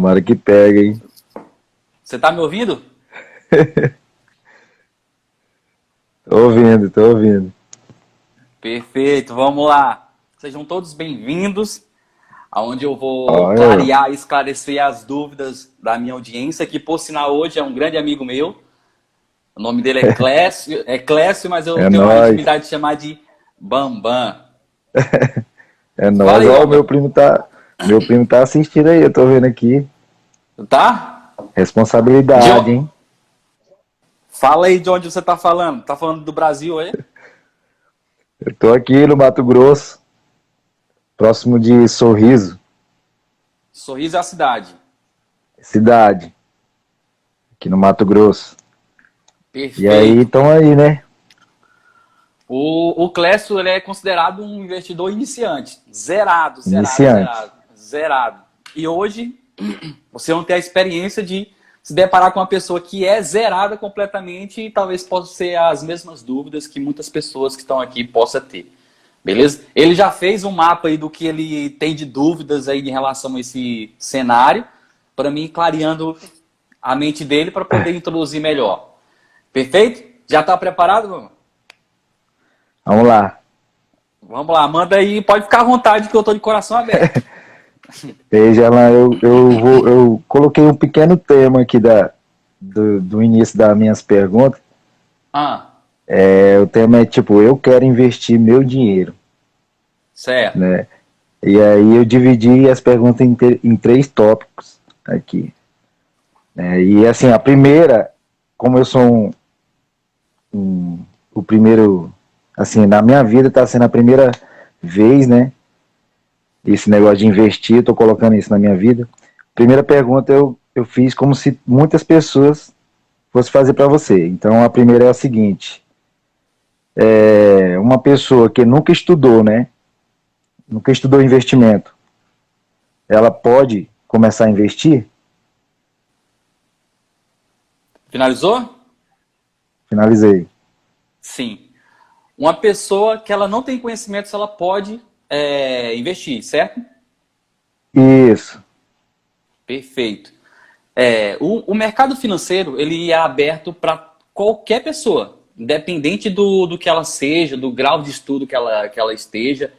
Tomara que pegue, hein? Você tá me ouvindo? tô ouvindo, tô ouvindo. Perfeito, vamos lá. Sejam todos bem-vindos, aonde eu vou oh, clarear e esclarecer as dúvidas da minha audiência, que por sinal hoje é um grande amigo meu. O nome dele é Clécio, é Clécio, mas eu é tenho nóis. a intimidade de chamar de Bambam. é nóis. Ó, o meu primo tá, meu primo tá assistindo aí, eu tô vendo aqui. Tá? Responsabilidade, de... hein? Fala aí de onde você tá falando. Tá falando do Brasil aí? Eu tô aqui no Mato Grosso, próximo de Sorriso. Sorriso é a cidade? Cidade. Aqui no Mato Grosso. Perfeito. E aí, estão aí, né? O, o Clécio ele é considerado um investidor iniciante. Zerado, zerado, iniciante. zerado. Zerado. E hoje, você não tem a experiência de se deparar com uma pessoa que é zerada completamente e talvez possa ser as mesmas dúvidas que muitas pessoas que estão aqui possam ter. Beleza? Ele já fez um mapa aí do que ele tem de dúvidas aí em relação a esse cenário, para mim clareando a mente dele para poder introduzir melhor. Perfeito? Já está preparado, meu? Vamos lá. Vamos lá, manda aí, pode ficar à vontade que eu estou de coração aberto. Veja lá, eu, eu, vou, eu coloquei um pequeno tema aqui da, do, do início das minhas perguntas. Ah. É, o tema é tipo, eu quero investir meu dinheiro. Certo. Né? E aí eu dividi as perguntas em, em três tópicos aqui. É, e assim, a primeira, como eu sou um, um, o primeiro, assim, na minha vida está sendo a primeira vez, né, esse negócio de investir, estou colocando isso na minha vida. Primeira pergunta eu, eu fiz como se muitas pessoas fossem fazer para você. Então a primeira é a seguinte: é uma pessoa que nunca estudou, né? Nunca estudou investimento, ela pode começar a investir? Finalizou? Finalizei. Sim. Uma pessoa que ela não tem conhecimento, ela pode é, investir, certo? Isso. Perfeito. É, o, o mercado financeiro ele é aberto para qualquer pessoa, independente do, do que ela seja, do grau de estudo que ela, que ela esteja.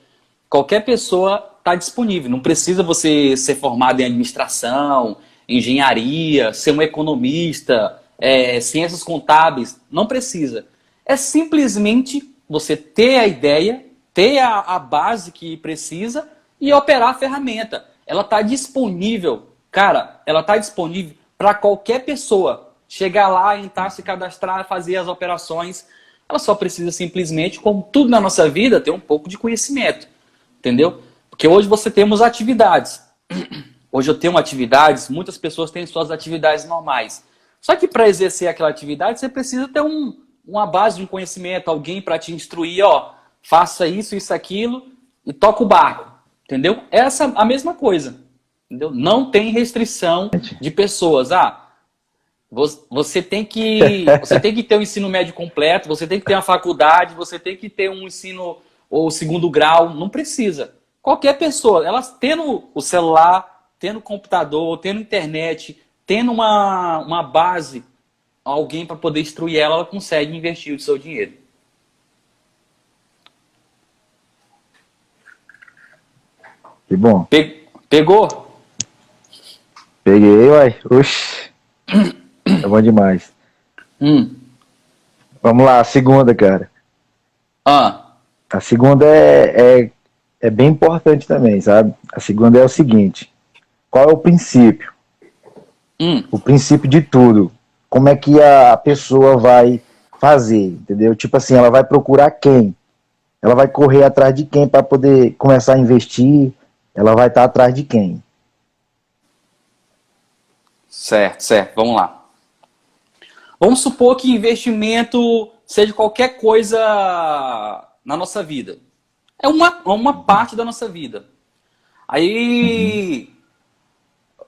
Qualquer pessoa está disponível. Não precisa você ser formado em administração, engenharia, ser um economista, é, ciências contábeis. Não precisa. É simplesmente você ter a ideia ter a, a base que precisa e operar a ferramenta. Ela está disponível, cara, ela está disponível para qualquer pessoa chegar lá, entrar, se cadastrar, fazer as operações. Ela só precisa simplesmente, como tudo na nossa vida, ter um pouco de conhecimento. Entendeu? Porque hoje você temos atividades. Hoje eu tenho atividades, muitas pessoas têm suas atividades normais. Só que para exercer aquela atividade, você precisa ter um, uma base de um conhecimento, alguém para te instruir, ó, faça isso, isso, aquilo e toca o barco. Entendeu? Essa a mesma coisa. Entendeu? Não tem restrição de pessoas. Ah, você tem que você tem que ter um ensino médio completo, você tem que ter uma faculdade, você tem que ter um ensino ou segundo grau, não precisa. Qualquer pessoa, elas tendo o celular, tendo computador, tendo internet, tendo uma, uma base, alguém para poder instruir ela, ela consegue investir o seu dinheiro. Que bom. Pe pegou? Peguei, uai. Oxi. É bom demais. Hum. Vamos lá, a segunda, cara. Ah. A segunda é, é, é bem importante também, sabe? A segunda é o seguinte: qual é o princípio? Hum. O princípio de tudo. Como é que a pessoa vai fazer, entendeu? Tipo assim, ela vai procurar quem? Ela vai correr atrás de quem para poder começar a investir? Ela vai estar atrás de quem? Certo, certo. Vamos lá. Vamos supor que investimento seja qualquer coisa na nossa vida. É uma, uma parte da nossa vida. Aí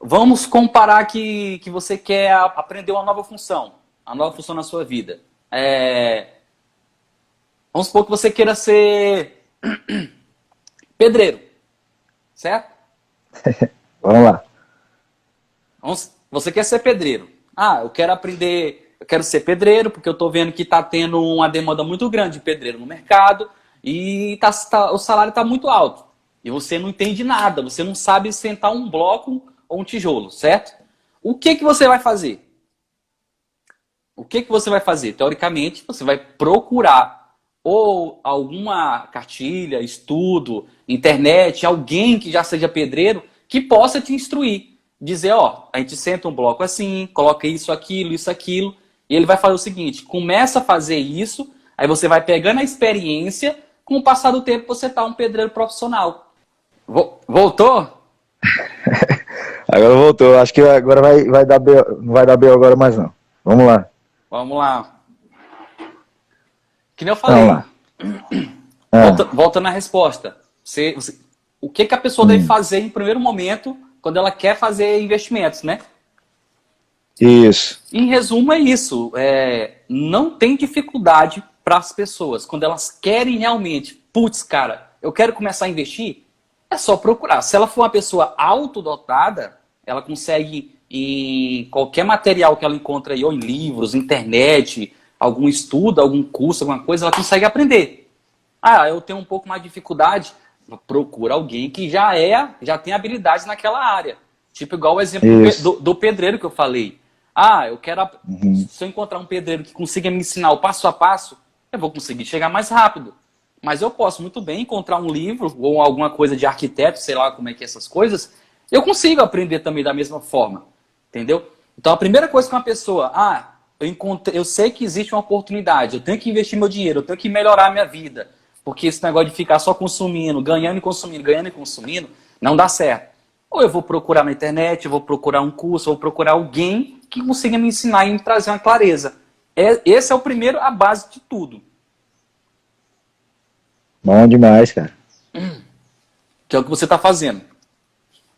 vamos comparar que, que você quer aprender uma nova função, a nova função na sua vida. É, vamos supor que você queira ser pedreiro certo? Vamos lá. Você quer ser pedreiro. Ah, eu quero aprender, eu quero ser pedreiro porque eu estou vendo que está tendo uma demanda muito grande de pedreiro no mercado e tá, tá, o salário está muito alto. E você não entende nada, você não sabe sentar um bloco ou um tijolo, certo? O que, que você vai fazer? O que, que você vai fazer? Teoricamente, você vai procurar ou alguma cartilha, estudo, internet, alguém que já seja pedreiro que possa te instruir. Dizer, ó, a gente senta um bloco assim, coloca isso, aquilo, isso, aquilo, e ele vai fazer o seguinte: começa a fazer isso, aí você vai pegando a experiência, com o passar do tempo você tá um pedreiro profissional. Voltou? agora voltou. Acho que agora vai, vai dar B, não vai dar B agora mais não. Vamos lá. Vamos lá. Que nem eu falei. Volta, volta, na resposta. Você, você, o que, que a pessoa hum. deve fazer em primeiro momento quando ela quer fazer investimentos, né? Isso. Em resumo, é isso. É, não tem dificuldade para as pessoas. Quando elas querem realmente, putz, cara, eu quero começar a investir, é só procurar. Se ela for uma pessoa autodotada, ela consegue em qualquer material que ela encontra aí, ou em livros, internet, algum estudo, algum curso, alguma coisa, ela consegue aprender. Ah, eu tenho um pouco mais de dificuldade, procura alguém que já é, já tem habilidades naquela área. Tipo igual o exemplo do, do, pedreiro que eu falei. Ah, eu quero. Uhum. Se eu encontrar um pedreiro que consiga me ensinar o passo a passo, eu vou conseguir chegar mais rápido. Mas eu posso muito bem encontrar um livro ou alguma coisa de arquiteto, sei lá como é que é essas coisas, eu consigo aprender também da mesma forma. Entendeu? Então a primeira coisa que uma pessoa, ah, eu, encontrei, eu sei que existe uma oportunidade, eu tenho que investir meu dinheiro, eu tenho que melhorar a minha vida. Porque esse negócio de ficar só consumindo, ganhando e consumindo, ganhando e consumindo, não dá certo. Ou eu vou procurar na internet, eu vou procurar um curso, vou procurar alguém que consiga me ensinar e me trazer uma clareza. É, esse é o primeiro, a base de tudo. Bom demais, cara. Que é o que você está fazendo.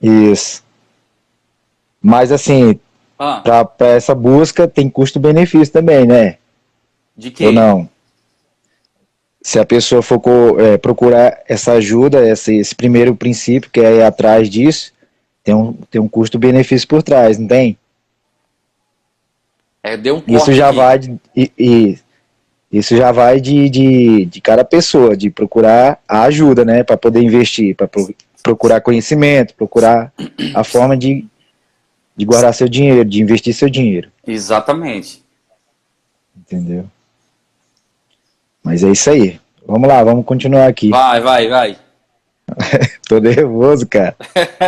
Isso. Mas assim, ah. para essa busca tem custo-benefício também, né? De quê? Ou não? Se a pessoa for é, procurar essa ajuda, esse, esse primeiro princípio, que é ir atrás disso, tem um, tem um custo-benefício por trás, não tem? É, deu um Isso já aqui. vai. De, e, e, isso já vai de, de, de cada pessoa, de procurar a ajuda, né, para poder investir, para pro, procurar conhecimento, procurar a forma de, de guardar seu dinheiro, de investir seu dinheiro. Exatamente. Entendeu? Mas é isso aí. Vamos lá, vamos continuar aqui. Vai, vai, vai. Tô nervoso, cara.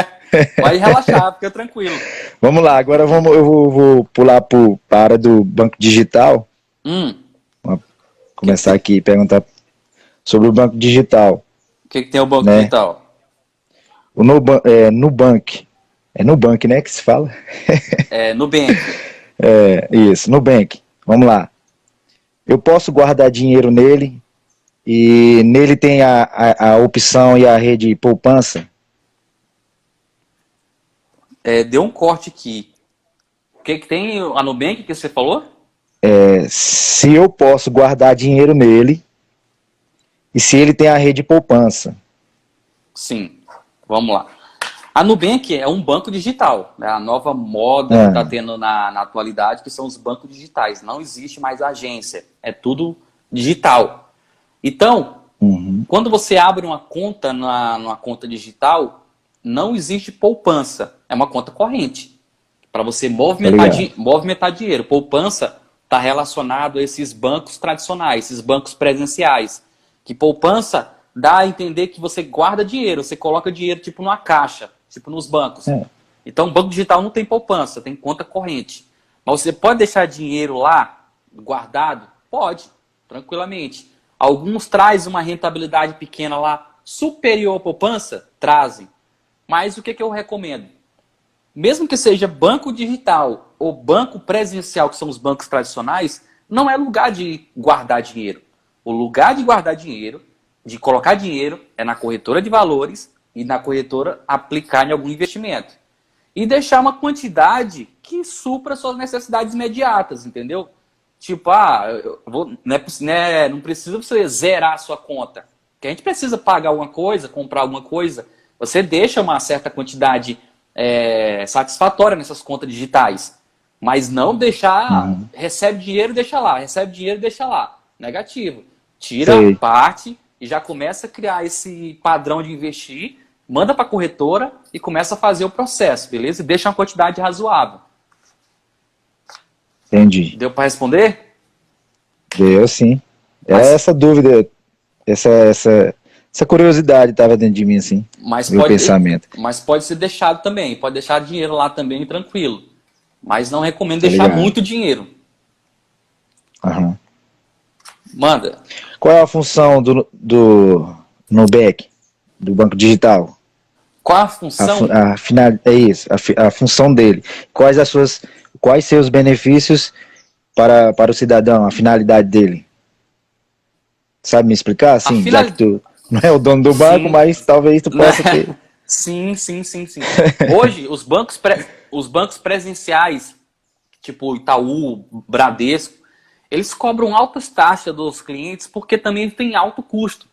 vai relaxar, fica tranquilo. Vamos lá, agora vamos, eu vou, vou pular para a área do banco digital. Hum começar aqui e perguntar sobre o banco digital. O que, que tem o banco né? digital? O Nubank, é, Nubank. É Nubank, né, que se fala? É, Nubank. é, isso, Nubank. Vamos lá. Eu posso guardar dinheiro nele e nele tem a, a, a opção e a rede poupança? É, deu um corte aqui. O que, que tem a Nubank que você falou? é, se eu posso guardar dinheiro nele e se ele tem a rede poupança. Sim, vamos lá. A Nubank é um banco digital, né? a nova moda é. que está tendo na, na atualidade, que são os bancos digitais. Não existe mais agência, é tudo digital. Então, uhum. quando você abre uma conta na, numa conta digital, não existe poupança, é uma conta corrente. Para você movimentar, di movimentar dinheiro. Poupança está relacionado a esses bancos tradicionais, esses bancos presenciais. Que poupança dá a entender que você guarda dinheiro, você coloca dinheiro tipo numa caixa, tipo nos bancos. É. Então, banco digital não tem poupança, tem conta corrente. Mas você pode deixar dinheiro lá guardado? Pode, tranquilamente. Alguns trazem uma rentabilidade pequena lá, superior à poupança? Trazem. Mas o que, que eu recomendo? mesmo que seja banco digital ou banco presencial, que são os bancos tradicionais, não é lugar de guardar dinheiro. O lugar de guardar dinheiro, de colocar dinheiro, é na corretora de valores e na corretora aplicar em algum investimento. E deixar uma quantidade que supra suas necessidades imediatas, entendeu? Tipo, ah, vou, não, é, né, não precisa você zerar a sua conta. Que a gente precisa pagar alguma coisa, comprar alguma coisa. Você deixa uma certa quantidade é, satisfatória nessas contas digitais. Mas não deixar, uhum. recebe dinheiro deixa lá, recebe dinheiro deixa lá. Negativo. Tira Sei. parte e já começa a criar esse padrão de investir, manda para a corretora e começa a fazer o processo, beleza? E deixa uma quantidade razoável. Entendi. Deu para responder? Deu sim. Mas... Essa dúvida, essa, essa, essa curiosidade estava dentro de mim, assim. Mas meu pode, pensamento. Mas pode ser deixado também. Pode deixar dinheiro lá também, tranquilo. Mas não recomendo tá deixar ligado. muito dinheiro. Aham. Manda. Qual é a função do, do Nubank, do Banco Digital? Qual a função? A, a final, é isso, a, a função dele. Quais as suas, quais seus benefícios para, para o cidadão, a finalidade dele? Sabe me explicar? Sim, final... já que tu não é o dono do banco, sim. mas talvez tu possa ter. Sim, sim, sim, sim. Hoje, os bancos, pre... os bancos presenciais, tipo Itaú, Bradesco, eles cobram altas taxas dos clientes porque também tem alto custo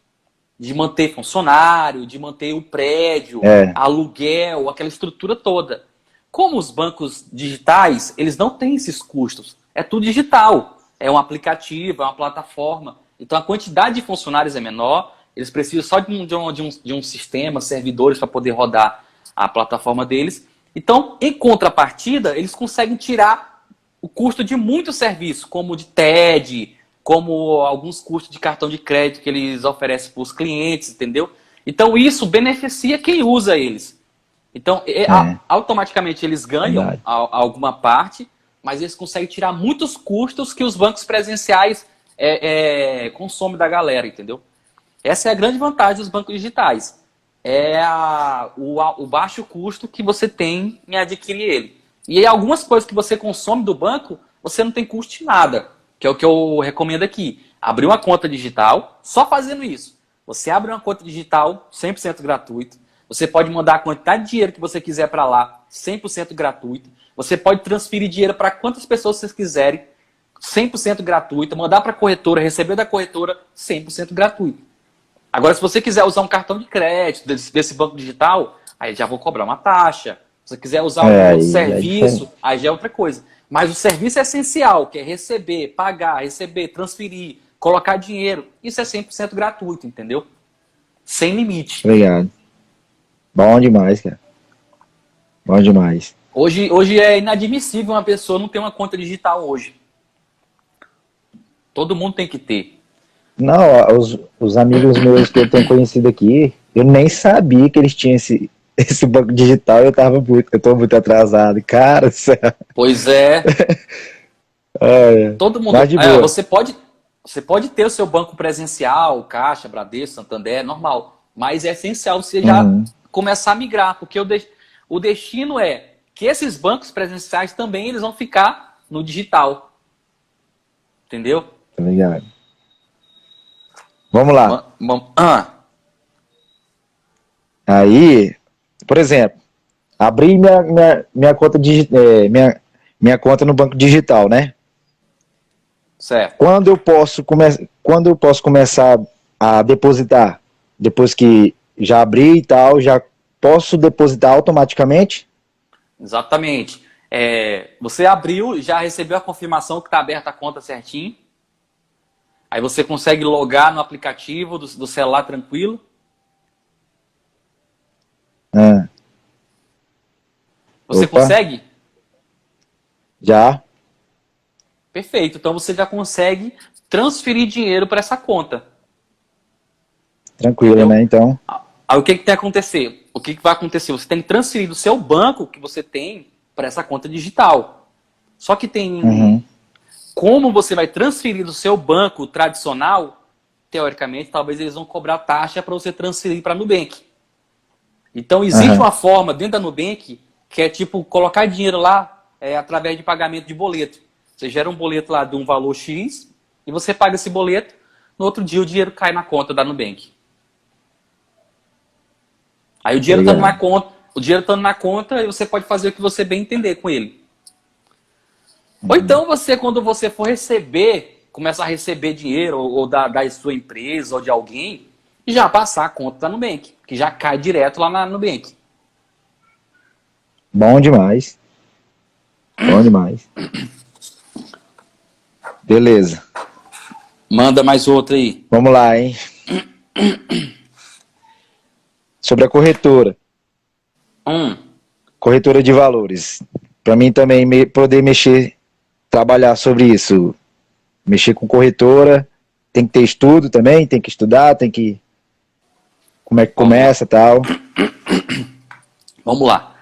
de manter funcionário, de manter o prédio, é. aluguel, aquela estrutura toda. Como os bancos digitais, eles não têm esses custos. É tudo digital. É um aplicativo, é uma plataforma. Então a quantidade de funcionários é menor, eles precisam só de um, de um, de um, de um sistema, servidores para poder rodar a plataforma deles. Então, em contrapartida, eles conseguem tirar o custo de muitos serviços, como de TED, como alguns custos de cartão de crédito que eles oferecem para os clientes, entendeu? Então, isso beneficia quem usa eles. Então, é. automaticamente eles ganham a, a alguma parte, mas eles conseguem tirar muitos custos que os bancos presenciais é, é, consomem da galera, entendeu? Essa é a grande vantagem dos bancos digitais. É a, o, o baixo custo que você tem em adquirir ele. E algumas coisas que você consome do banco, você não tem custo de nada. Que é o que eu recomendo aqui. Abrir uma conta digital, só fazendo isso. Você abre uma conta digital 100% gratuito. Você pode mandar a quantidade de dinheiro que você quiser para lá, 100% gratuito. Você pode transferir dinheiro para quantas pessoas vocês quiserem, 100% gratuito. Mandar para a corretora, receber da corretora, 100% gratuito. Agora, se você quiser usar um cartão de crédito desse, desse banco digital, aí já vou cobrar uma taxa. Se você quiser usar é, um serviço, é aí já é outra coisa. Mas o serviço é essencial, que é receber, pagar, receber, transferir, colocar dinheiro. Isso é 100% gratuito, entendeu? Sem limite. Obrigado. Bom demais, cara. Bom demais. Hoje, hoje é inadmissível uma pessoa não ter uma conta digital hoje. Todo mundo tem que ter. Não, os, os amigos meus que eu tenho conhecido aqui, eu nem sabia que eles tinham esse, esse banco digital eu tava muito, eu tô muito atrasado. Cara. Pois é. é. Todo mundo. É, você pode, você pode ter o seu banco presencial, Caixa, Bradesco, Santander, normal. Mas é essencial você já uhum. começar a migrar, porque o, de, o destino é que esses bancos presenciais também eles vão ficar no digital. Entendeu? Obrigado. Vamos lá. Ah. Aí, por exemplo, abri minha, minha, minha conta é, minha, minha conta no banco digital, né? Certo. Quando eu posso começar, quando eu posso começar a depositar? Depois que já abri e tal, já posso depositar automaticamente? Exatamente. É, você abriu, já recebeu a confirmação que está aberta a conta certinho. Aí você consegue logar no aplicativo do, do celular tranquilo. É. Você Opa. consegue? Já. Perfeito. Então você já consegue transferir dinheiro para essa conta. Tranquilo, Entendeu? né? Então. Aí o que, que tem que acontecer? O que, que vai acontecer? Você tem que transferir do seu banco que você tem para essa conta digital. Só que tem uhum. Como você vai transferir do seu banco tradicional, teoricamente, talvez eles vão cobrar taxa para você transferir para a Nubank. Então, existe uhum. uma forma dentro da Nubank que é tipo colocar dinheiro lá é, através de pagamento de boleto. Você gera um boleto lá de um valor X e você paga esse boleto, no outro dia o dinheiro cai na conta da Nubank. Aí o dinheiro estando na conta, o dinheiro estando na conta, você pode fazer o que você bem entender com ele. Ou então você, quando você for receber, começar a receber dinheiro ou, ou da, da sua empresa ou de alguém, já passar a conta da Nubank, que já cai direto lá na Nubank. Bom demais. Bom demais. Beleza. Manda mais outra aí. Vamos lá, hein? Sobre a corretora. Hum. Corretora de valores. Para mim também me, poder mexer, trabalhar sobre isso. Mexer com corretora, tem que ter estudo também, tem que estudar, tem que. Como é que começa tal. Vamos lá.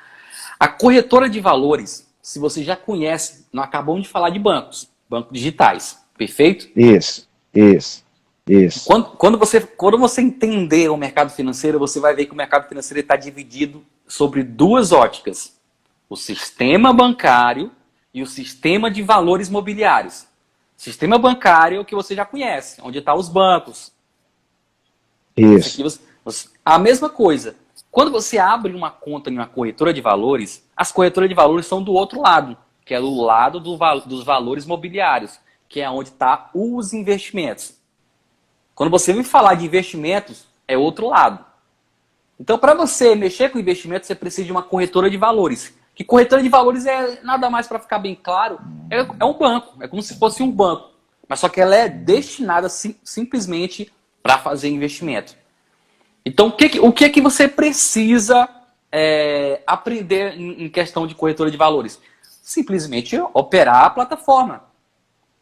A corretora de valores, se você já conhece, nós acabamos de falar de bancos, bancos digitais, perfeito? Isso, isso, isso. Quando, quando, você, quando você entender o mercado financeiro, você vai ver que o mercado financeiro está dividido sobre duas óticas: o sistema bancário e o sistema de valores mobiliários. Sistema bancário é o que você já conhece, onde estão tá os bancos. Isso. Você, você, a mesma coisa. Quando você abre uma conta em uma corretora de valores, as corretoras de valores são do outro lado, que é do lado do, dos valores mobiliários, que é onde está os investimentos. Quando você vem falar de investimentos, é outro lado. Então, para você mexer com investimentos, você precisa de uma corretora de valores. Que corretora de valores é nada mais para ficar bem claro, é, é, um banco, é como se fosse um banco, mas só que ela é destinada sim, simplesmente para fazer investimento. Então, o que, o que é que você precisa é, aprender em, questão de corretora de valores? Simplesmente operar a plataforma,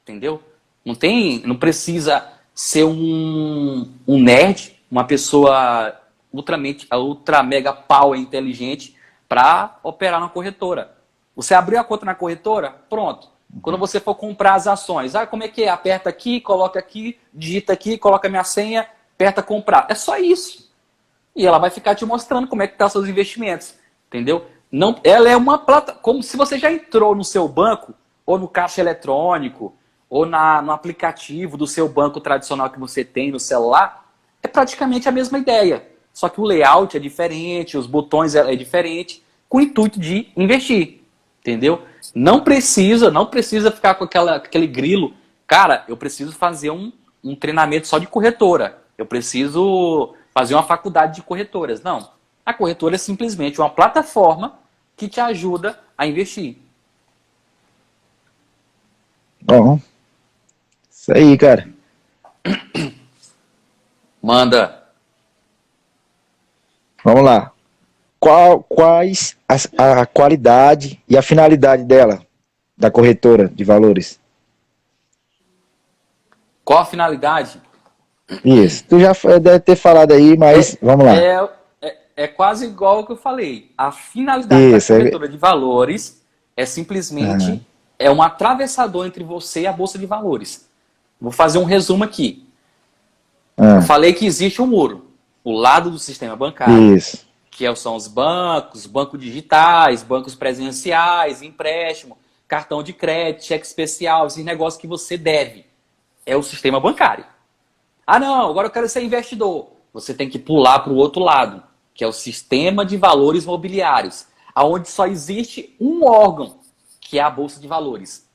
entendeu? Não tem, não precisa ser um, um nerd, uma pessoa ultramente, ultra mega power inteligente para operar na corretora. Você abriu a conta na corretora, pronto. Quando você for comprar as ações, ah, como é que é? Aperta aqui, coloca aqui, digita aqui, coloca minha senha, aperta comprar. É só isso e ela vai ficar te mostrando como é que tá seus investimentos, entendeu? Não, ela é uma plata, como se você já entrou no seu banco ou no caixa eletrônico ou na, no aplicativo do seu banco tradicional que você tem no celular, é praticamente a mesma ideia. Só que o layout é diferente, os botões é, é diferente, com o intuito de investir, entendeu? Não precisa, não precisa ficar com aquela, aquele grilo. Cara, eu preciso fazer um, um treinamento só de corretora. Eu preciso fazer uma faculdade de corretoras. Não. A corretora é simplesmente uma plataforma que te ajuda a investir. Bom. Isso aí, cara. Manda. Vamos lá. Qual, quais a, a qualidade e a finalidade dela, da corretora de valores? Qual a finalidade? Isso. Tu já deve ter falado aí, mas é, vamos lá. É, é, é, quase igual o que eu falei. A finalidade Isso, da é corretora de valores é simplesmente uhum. é um atravessador entre você e a bolsa de valores. Vou fazer um resumo aqui. Uhum. Eu falei que existe um muro, o lado do sistema bancário, Isso. que é são os bancos, bancos digitais, bancos presenciais, empréstimo, cartão de crédito, cheque especial, esses negócios que você deve. É o sistema bancário. Ah, não, agora eu quero ser investidor. Você tem que pular para o outro lado, que é o sistema de valores mobiliários, aonde só existe um órgão, que é a bolsa de valores.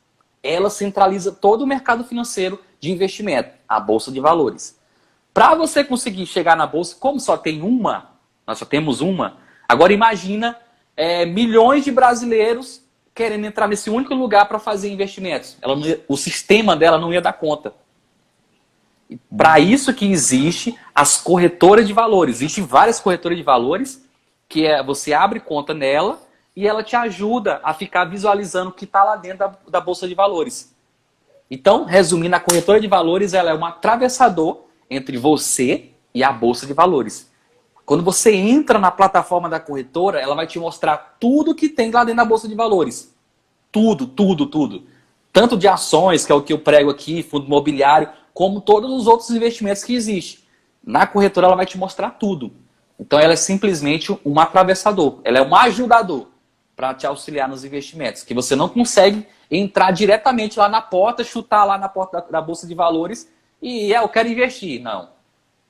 Ela centraliza todo o mercado financeiro de investimento, a bolsa de valores. Para você conseguir chegar na bolsa, como só tem uma, nós só temos uma. Agora imagina é, milhões de brasileiros querendo entrar nesse único lugar para fazer investimentos. Ela o sistema dela não ia dar conta. Para isso que existe as corretoras de valores. Existem várias corretoras de valores que é, você abre conta nela e ela te ajuda a ficar visualizando o que está lá dentro da, da, bolsa de valores. Então, resumindo, a corretora de valores ela é um atravessador entre você e a bolsa de valores. Quando você entra na plataforma da corretora, ela vai te mostrar tudo que tem lá dentro da bolsa de valores. Tudo, tudo, tudo. Tanto de ações, que é o que eu prego aqui, fundo imobiliário, como todos os outros investimentos que existem. Na corretora ela vai te mostrar tudo. Então ela é simplesmente um atravessador, ela é um ajudador para te auxiliar nos investimentos, que você não consegue entrar diretamente lá na porta, chutar lá na porta da, da bolsa de valores e é, eu quero investir. Não.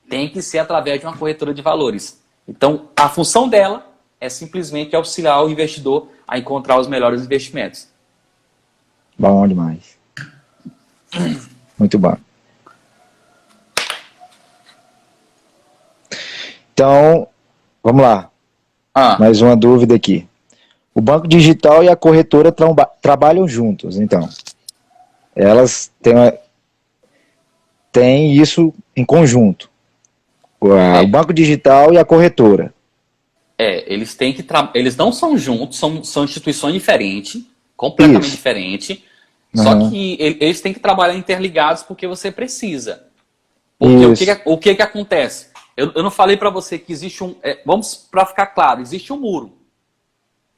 Tem que ser através de uma corretora de valores. Então, a função dela é simplesmente auxiliar o investidor a encontrar os melhores investimentos. Bom demais. Muito bom. Então, vamos lá. Ah. Mais uma dúvida aqui. o banco digital e a corretora tra trabalham juntos, então. Elas têm, têm isso em conjunto. O, é. o banco digital e a corretora. É, eles têm que eles não são juntos, são, são instituições diferentes, completamente diferentes. Uhum. Só que eles têm que trabalhar interligados porque você precisa. Porque o que, o que, que acontece? Eu, eu não falei para você que existe um. É, vamos para ficar claro, existe um muro.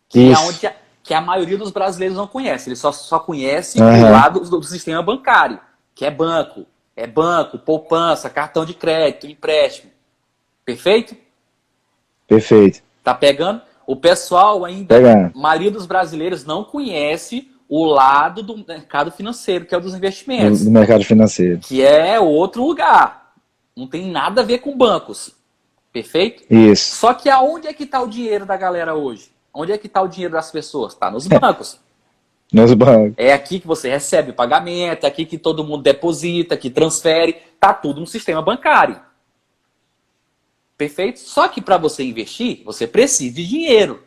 Que Isso. é onde a, que a maioria dos brasileiros não conhece. Ele só, só conhece uhum. o lado do, do sistema bancário, que é banco. É banco, poupança, cartão de crédito, empréstimo. Perfeito? Perfeito. Tá pegando? O pessoal ainda, pegando. a maioria dos brasileiros não conhece o lado do mercado financeiro, que é o dos investimentos. Do mercado financeiro. Que é outro lugar. Não tem nada a ver com bancos. Perfeito? Isso. Só que aonde é que está o dinheiro da galera hoje? Onde é que está o dinheiro das pessoas? Está nos bancos. nos bancos. É aqui que você recebe o pagamento, é aqui que todo mundo deposita, que transfere. Está tudo no sistema bancário. Perfeito? Só que para você investir, você precisa de dinheiro.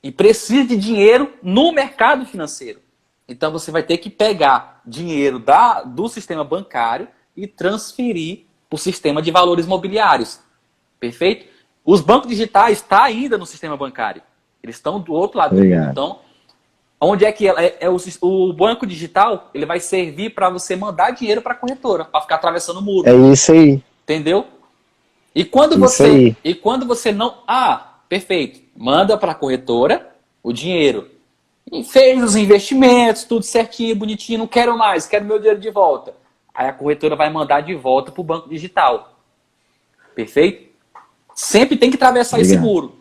E precisa de dinheiro no mercado financeiro. Então você vai ter que pegar dinheiro da, do sistema bancário e transferir para o sistema de valores mobiliários. Perfeito? Os bancos digitais estão tá ainda no sistema bancário. Eles estão do outro lado. Obrigado. Então, onde é que é, é o, o, banco digital? Ele vai servir para você mandar dinheiro para a corretora, para ficar atravessando o muro. É isso aí. Entendeu? E quando isso você aí. e quando você não, ah, perfeito, manda para a corretora o dinheiro. E fez os investimentos, tudo certinho, bonitinho, não quero mais, quero meu dinheiro de volta. Aí a corretora vai mandar de volta para o banco digital. Perfeito? Sempre tem que atravessar Obrigado. esse muro.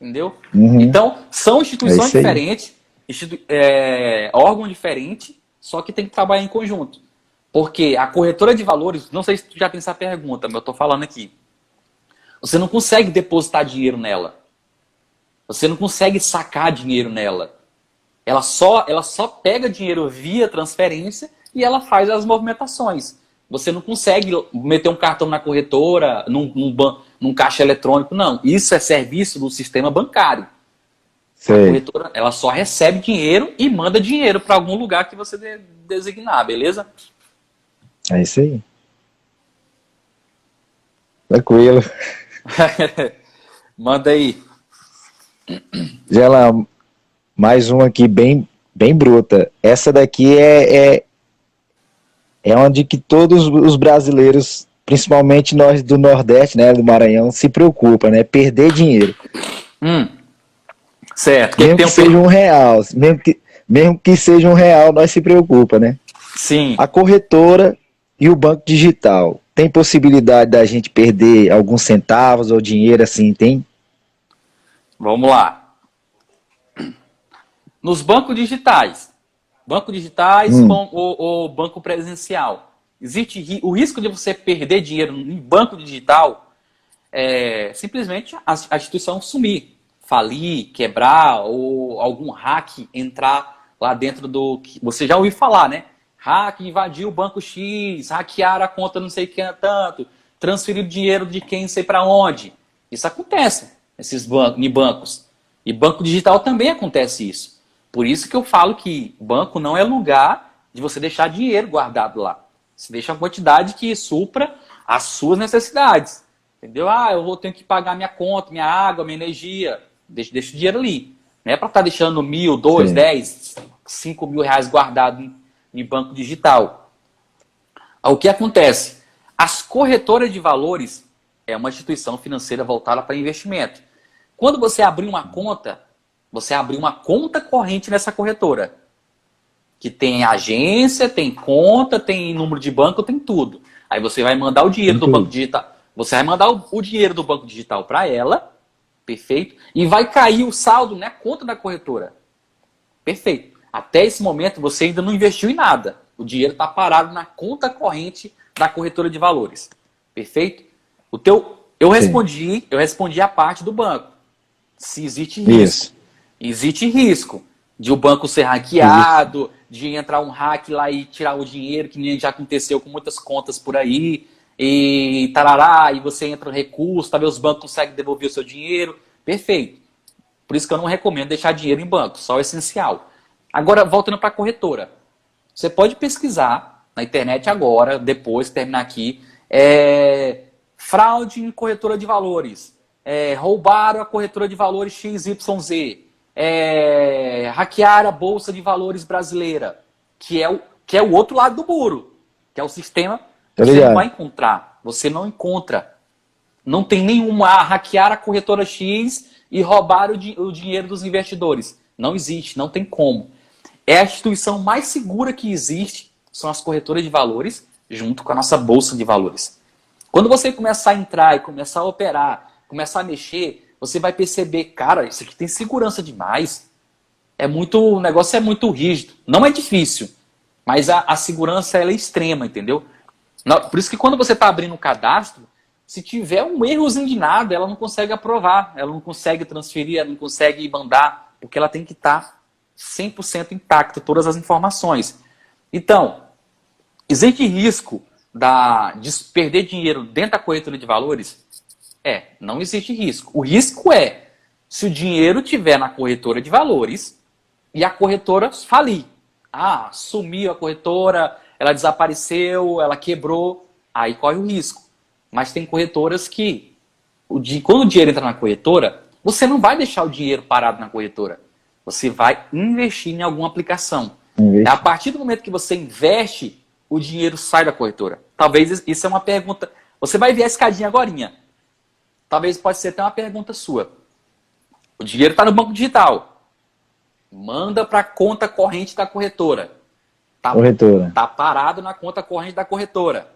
Entendeu? Uhum. Então, são instituições é diferentes, institu é, órgão diferente, só que tem que trabalhar em conjunto. Porque a corretora de valores, não sei se tu já tem essa pergunta, mas eu estou falando aqui. Você não consegue depositar dinheiro nela. Você não consegue sacar dinheiro nela. Ela só, ela só pega dinheiro via transferência e ela faz as movimentações. Você não consegue meter um cartão na corretora, num, num, num caixa eletrônico, não. Isso é serviço do sistema bancário. Sei. A corretora ela só recebe dinheiro e manda dinheiro para algum lugar que você de, designar, beleza? É isso aí. Tranquilo. manda aí. Gela, mais uma aqui bem, bem bruta. Essa daqui é, é, é onde que todos os brasileiros, principalmente nós do Nordeste, né, do Maranhão, se preocupa, né? Perder dinheiro. Hum. Certo. Mesmo que, que seja um real, mesmo que, mesmo que seja um real, nós se preocupa, né? Sim. A corretora e o banco digital, tem possibilidade da gente perder alguns centavos ou dinheiro assim, tem? Vamos lá. Nos bancos digitais, banco digitais hum. com o, o, banco presencial, existe o risco de você perder dinheiro em banco digital é simplesmente a, a instituição sumir, falir, quebrar ou algum hack entrar lá dentro do que você já ouviu falar, né? Hack invadiu o banco X, hackearam a conta não sei quem é tanto, transferiu dinheiro de quem não sei para onde. Isso acontece nesses bancos, em bancos. E banco digital também acontece isso. Por isso que eu falo que banco não é lugar de você deixar dinheiro guardado lá. Você deixa a quantidade que supra as suas necessidades. Entendeu? Ah, eu vou ter que pagar minha conta, minha água, minha energia. Deixa, deixa o dinheiro ali. Não é para estar deixando mil, dois, Sim. dez, cinco mil reais guardado em, em banco digital. O que acontece? As corretoras de valores é uma instituição financeira voltada para investimento. Quando você abrir uma conta, você abrir uma conta corrente nessa corretora. Que tem agência, tem conta, tem número de banco, tem tudo. Aí você vai mandar o dinheiro do banco digital. Você vai mandar o, o dinheiro do banco digital para ela, perfeito? E vai cair o saldo na conta da corretora. Perfeito. Até esse momento você ainda não investiu em nada. O dinheiro está parado na conta corrente da corretora de valores. Perfeito? O teu, eu respondi, Sim. eu respondi a parte do banco se existe risco. Isso. Existe risco de o banco ser hackeado, de entrar um hack lá e tirar o dinheiro, que nem já aconteceu com muitas contas por aí, e tarará, e você entra no recurso, talvez os bancos conseguem devolver o seu dinheiro. Perfeito. Por isso que eu não recomendo deixar dinheiro em banco, só o essencial. Agora, voltando para a corretora. Você pode pesquisar na internet agora, depois terminar aqui, é, fraude em corretora de valores, é, roubaram a corretora de valores XYZ, é, hackear a Bolsa de Valores brasileira, que é, o, que é o outro lado do muro, que é o sistema que você não vai encontrar. Você não encontra. Não tem nenhuma a hackear a corretora X e roubar o, di o dinheiro dos investidores. Não existe, não tem como. É a instituição mais segura que existe, são as corretoras de valores, junto com a nossa bolsa de valores. Quando você começar a entrar e começar a operar, começar a mexer, você vai perceber, cara, isso aqui tem segurança demais. É muito, o negócio é muito rígido. Não é difícil, mas a, a segurança é extrema, entendeu? Por isso que quando você está abrindo um cadastro, se tiver um errozinho de nada, ela não consegue aprovar, ela não consegue transferir, ela não consegue mandar, porque ela tem que estar tá 100% intacta, todas as informações. Então, existe risco da, de perder dinheiro dentro da corretora de valores? É, não existe risco. O risco é se o dinheiro tiver na corretora de valores e a corretora falir. Ah, sumiu a corretora, ela desapareceu, ela quebrou, aí corre o risco. Mas tem corretoras que, quando o dinheiro entra na corretora, você não vai deixar o dinheiro parado na corretora. Você vai investir em alguma aplicação. É a partir do momento que você investe, o dinheiro sai da corretora. Talvez isso é uma pergunta. Você vai ver a escadinha agora. Talvez pode ser até uma pergunta sua. O dinheiro está no banco digital. Manda para a conta corrente da corretora. Tá, corretora. Tá parado na conta corrente da corretora.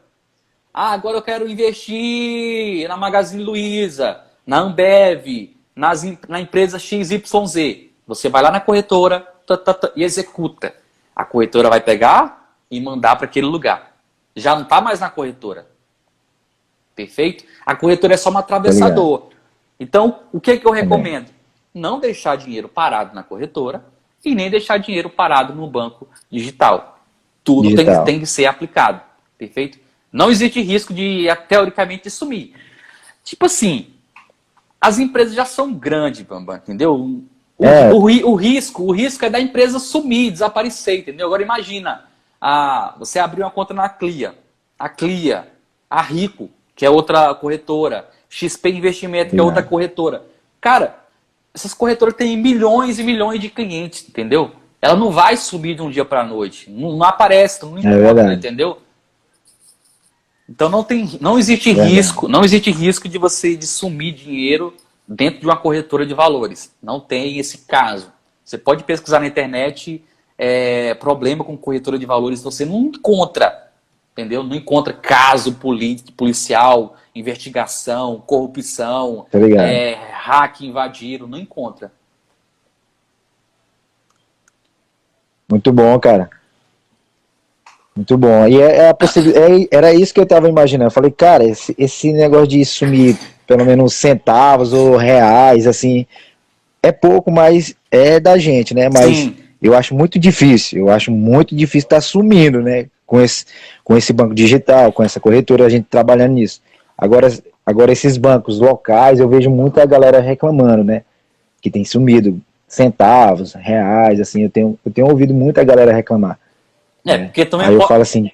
Ah, agora eu quero investir na Magazine Luiza, na Ambev, nas, na empresa XYZ. Você vai lá na corretora tá, tá, tá, e executa. A corretora vai pegar e mandar para aquele lugar. Já não está mais na corretora. Perfeito? A corretora é só um atravessador. Então, o que, que eu recomendo? Não deixar dinheiro parado na corretora e nem deixar dinheiro parado no banco digital. Tudo digital. Tem, tem que ser aplicado. Perfeito? Não existe risco de, teoricamente, sumir. Tipo assim, as empresas já são grandes, Bambam, entendeu? O, é. o, o, risco, o risco é da empresa sumir, desaparecer, entendeu? Agora imagina, a, você abrir uma conta na Clia, a Clia, a Rico, que é outra corretora, XP Investimento, que é outra corretora. Cara, essas corretoras têm milhões e milhões de clientes, entendeu? Ela não vai subir de um dia para a noite. Não, não aparece, não importa, é entendeu? Então não tem, não existe é risco, não existe risco de você de sumir dinheiro dentro de uma corretora de valores. Não tem esse caso. Você pode pesquisar na internet é, problema com corretora de valores, você não encontra, entendeu? Não encontra caso policial, investigação, corrupção, tá é, hack invadiram, não encontra. Muito bom, cara. Muito bom. E é, é a possibilidade, é, era isso que eu estava imaginando. Eu falei, cara, esse, esse negócio de sumir pelo menos centavos ou reais, assim, é pouco, mas é da gente, né? Mas Sim. eu acho muito difícil. Eu acho muito difícil estar tá sumindo, né? Com esse, com esse banco digital, com essa corretora, a gente trabalhando nisso. Agora, agora esses bancos locais, eu vejo muita galera reclamando, né? Que tem sumido centavos, reais, assim, eu tenho, eu tenho ouvido muita galera reclamar. É, né? porque também Aí pode, eu falo assim,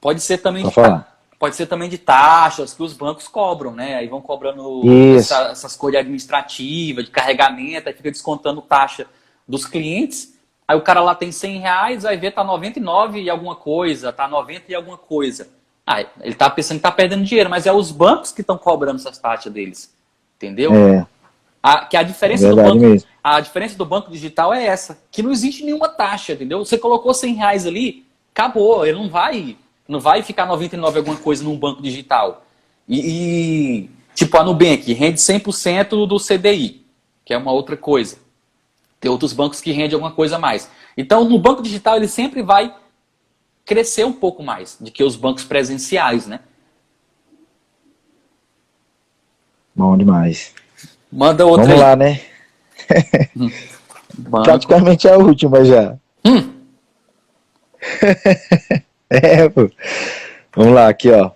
pode ser também de, pode ser também de taxas que os bancos cobram, né? Aí vão cobrando essa, essas coisas administrativas, de carregamento, aí fica descontando taxa dos clientes. Aí o cara lá tem 100 reais, vai ver tá 99 e alguma coisa, tá 90 e alguma coisa. Ah, ele tá pensando que tá perdendo dinheiro, mas é os bancos que estão cobrando essas taxas deles. Entendeu? É. A, que a diferença é do banco, mesmo. a diferença do banco digital é essa, que não existe nenhuma taxa, entendeu? Você colocou 100 reais ali, acabou, ele não vai, não vai ficar 99 alguma coisa num banco digital. E, e tipo a Nubank rende 100% do CDI, que é uma outra coisa. Tem outros bancos que rendem alguma coisa a mais. Então, no banco digital ele sempre vai crescer um pouco mais do que os bancos presenciais, né? Bom demais. Manda outra Vamos aí. lá, né? Hum. Praticamente a última já. Hum. é, pô. Vamos lá, aqui, ó.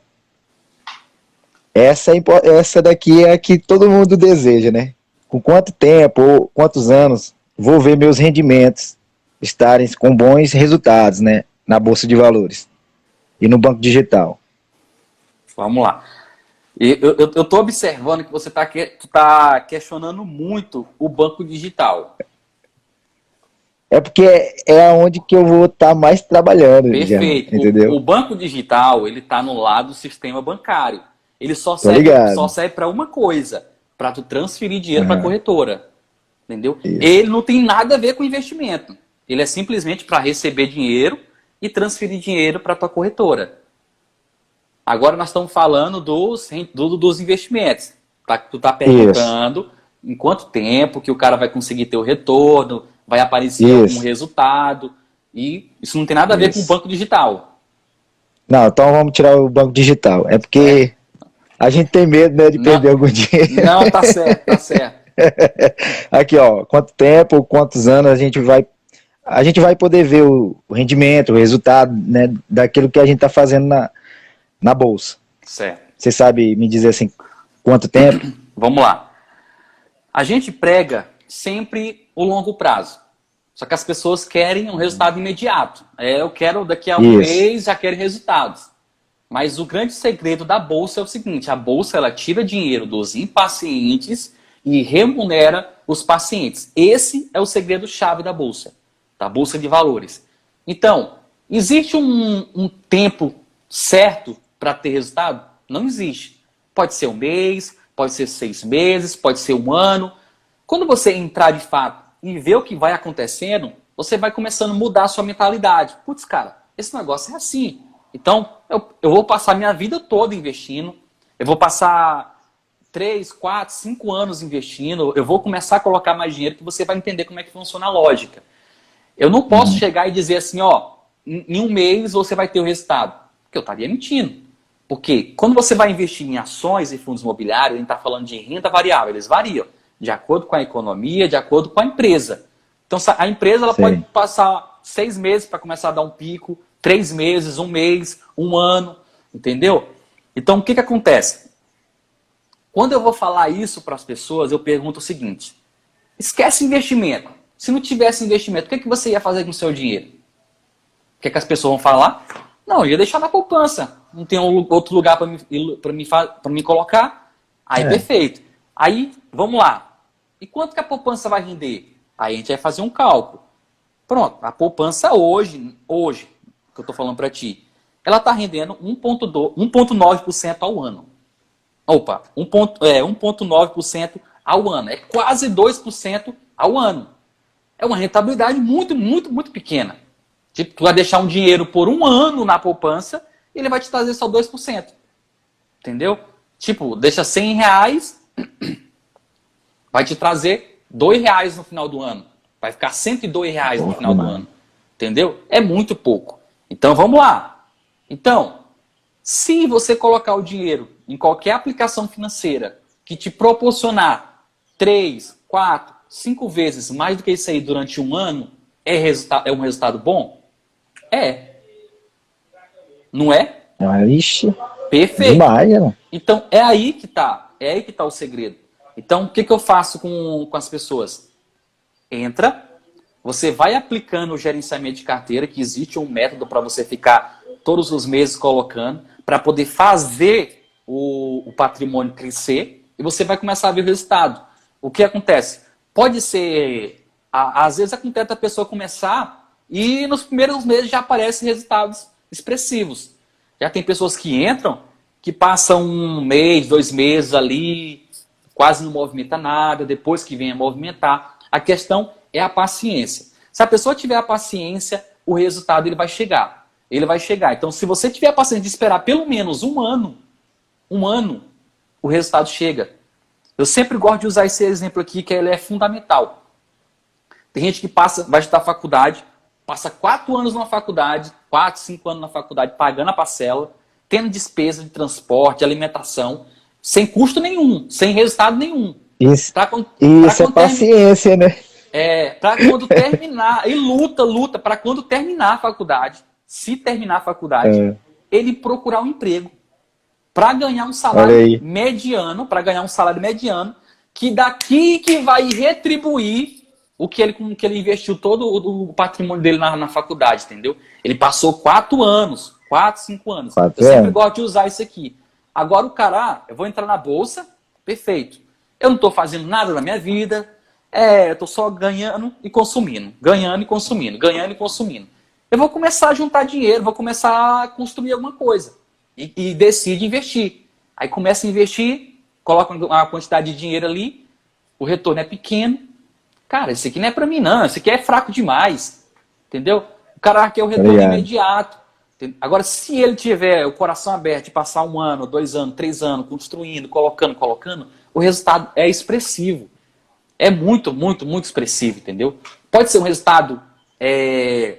Essa, é essa daqui é a que todo mundo deseja, né? com quanto tempo ou quantos anos vou ver meus rendimentos estarem com bons resultados, né, na bolsa de valores e no banco digital. Vamos lá. Eu estou observando que você está tá questionando muito o banco digital. É porque é onde que eu vou estar tá mais trabalhando. Perfeito. Já, entendeu? O, o, banco digital ele está no lado do sistema bancário. Ele só serve, só serve para uma coisa, para tu transferir dinheiro uhum. para a corretora. Entendeu? Isso. Ele não tem nada a ver com investimento. Ele é simplesmente para receber dinheiro e transferir dinheiro para a tua corretora. Agora nós estamos falando dos, do, dos investimentos. Tá? Tu está perguntando Isso. em quanto tempo que o cara vai conseguir ter o retorno, vai aparecer isso. algum resultado. E isso não tem nada a ver isso. com o banco digital. Não, então vamos tirar o banco digital. É porque é. a gente tem medo né, de não, perder algum dinheiro. Não, tá certo, tá certo. Aqui, ó, quanto tempo, quantos anos a gente vai a gente vai poder ver o, rendimento, o resultado, né, daquilo que a gente está fazendo na, na bolsa. Certo. Você sabe me dizer assim, quanto tempo? Vamos lá. A gente prega sempre o longo prazo. Só que as pessoas querem um resultado imediato. É, eu quero daqui a um Isso. mês já quero resultados. Mas o grande segredo da bolsa é o seguinte: a bolsa ela tira dinheiro dos impacientes e remunera os pacientes. Esse é o segredo chave da bolsa, da bolsa de valores. Então, existe um, um tempo certo para ter resultado? Não existe. Pode ser um mês, pode ser seis meses, pode ser um ano. Quando você entrar de fato e ver o que vai acontecendo, você vai começando a mudar a sua mentalidade. Putz, cara, esse negócio é assim. Então, eu, eu vou passar minha vida toda investindo. Eu vou passar três, quatro, cinco anos investindo. Eu vou começar a colocar mais dinheiro que você vai entender como é que funciona a lógica. Eu não posso uhum. chegar e dizer assim, ó, em um mês você vai ter o resultado. Porque eu estaria mentindo. Porque quando você vai investir em ações e fundos imobiliários, a gente está falando de renda variável, eles variam de acordo com a economia, de acordo com a empresa. Então, a empresa ela pode passar seis meses para começar a dar um pico, três meses, um mês, um ano, entendeu? Então, o que, que acontece? Quando eu vou falar isso para as pessoas, eu pergunto o seguinte: esquece investimento. Se não tivesse investimento, o que, que você ia fazer com o seu dinheiro? O que, que as pessoas vão falar? Não, eu ia deixar na poupança. Não tem outro lugar para me, me, me colocar. Aí, é. perfeito. Aí, vamos lá. E quanto que a poupança vai render? Aí a gente vai fazer um cálculo. Pronto, a poupança hoje, hoje, que eu estou falando para ti, ela está rendendo 1,9% ao ano. Opa, 1,9% é, ao ano. É quase 2% ao ano. É uma rentabilidade muito, muito, muito pequena. Tipo, tu vai deixar um dinheiro por um ano na poupança e ele vai te trazer só 2%. Entendeu? Tipo, deixa 100 reais, vai te trazer dois reais no final do ano. Vai ficar 102 reais no final do ano. Entendeu? É muito pouco. Então vamos lá. Então, se você colocar o dinheiro em qualquer aplicação financeira que te proporcionar três, quatro, cinco vezes mais do que isso aí durante um ano, é, é um resultado bom? É. Não é? Ixi. Perfeito. Demais, né? Então é aí que tá. É aí que tá o segredo. Então, o que, que eu faço com, com as pessoas? Entra, você vai aplicando o gerenciamento de carteira, que existe um método para você ficar todos os meses colocando, para poder fazer o, o patrimônio crescer, e você vai começar a ver o resultado. O que acontece? Pode ser, às vezes acontece a pessoa começar e nos primeiros meses já aparecem resultados expressivos. Já tem pessoas que entram, que passam um mês, dois meses ali, quase não movimenta nada, depois que vem a movimentar. A questão é a paciência. Se a pessoa tiver a paciência, o resultado ele vai chegar. Ele vai chegar. Então, se você tiver a paciência de esperar pelo menos um ano, um ano, o resultado chega. Eu sempre gosto de usar esse exemplo aqui, que ele é fundamental. Tem gente que passa, vai estudar faculdade, passa quatro anos na faculdade, quatro, cinco anos na faculdade, pagando a parcela, tendo despesa de transporte, de alimentação, sem custo nenhum, sem resultado nenhum. Isso, pra, pra isso é paciência, né? É, para quando terminar, e luta, luta, para quando terminar a faculdade, se terminar a faculdade, é. ele procurar um emprego. Para ganhar um salário mediano, para ganhar um salário mediano, que daqui que vai retribuir o que ele, que ele investiu todo o, o patrimônio dele na, na, faculdade, entendeu? Ele passou quatro anos, quatro, cinco anos. Quatro eu sempre gosto de usar isso aqui. Agora o cara, ah, eu vou entrar na bolsa, perfeito. Eu não estou fazendo nada na minha vida, é, eu estou só ganhando e consumindo, ganhando e consumindo, ganhando e consumindo. Eu vou começar a juntar dinheiro, vou começar a construir alguma coisa e, e decide investir. Aí começa a investir, coloca uma quantidade de dinheiro ali, o retorno é pequeno. Cara, isso aqui não é para mim não, isso aqui é fraco demais, entendeu? O cara quer o retorno Obrigado. imediato. Agora, se ele tiver o coração aberto e passar um ano, dois anos, três anos construindo, colocando, colocando, o resultado é expressivo. É muito, muito, muito expressivo, entendeu? Pode ser um resultado é,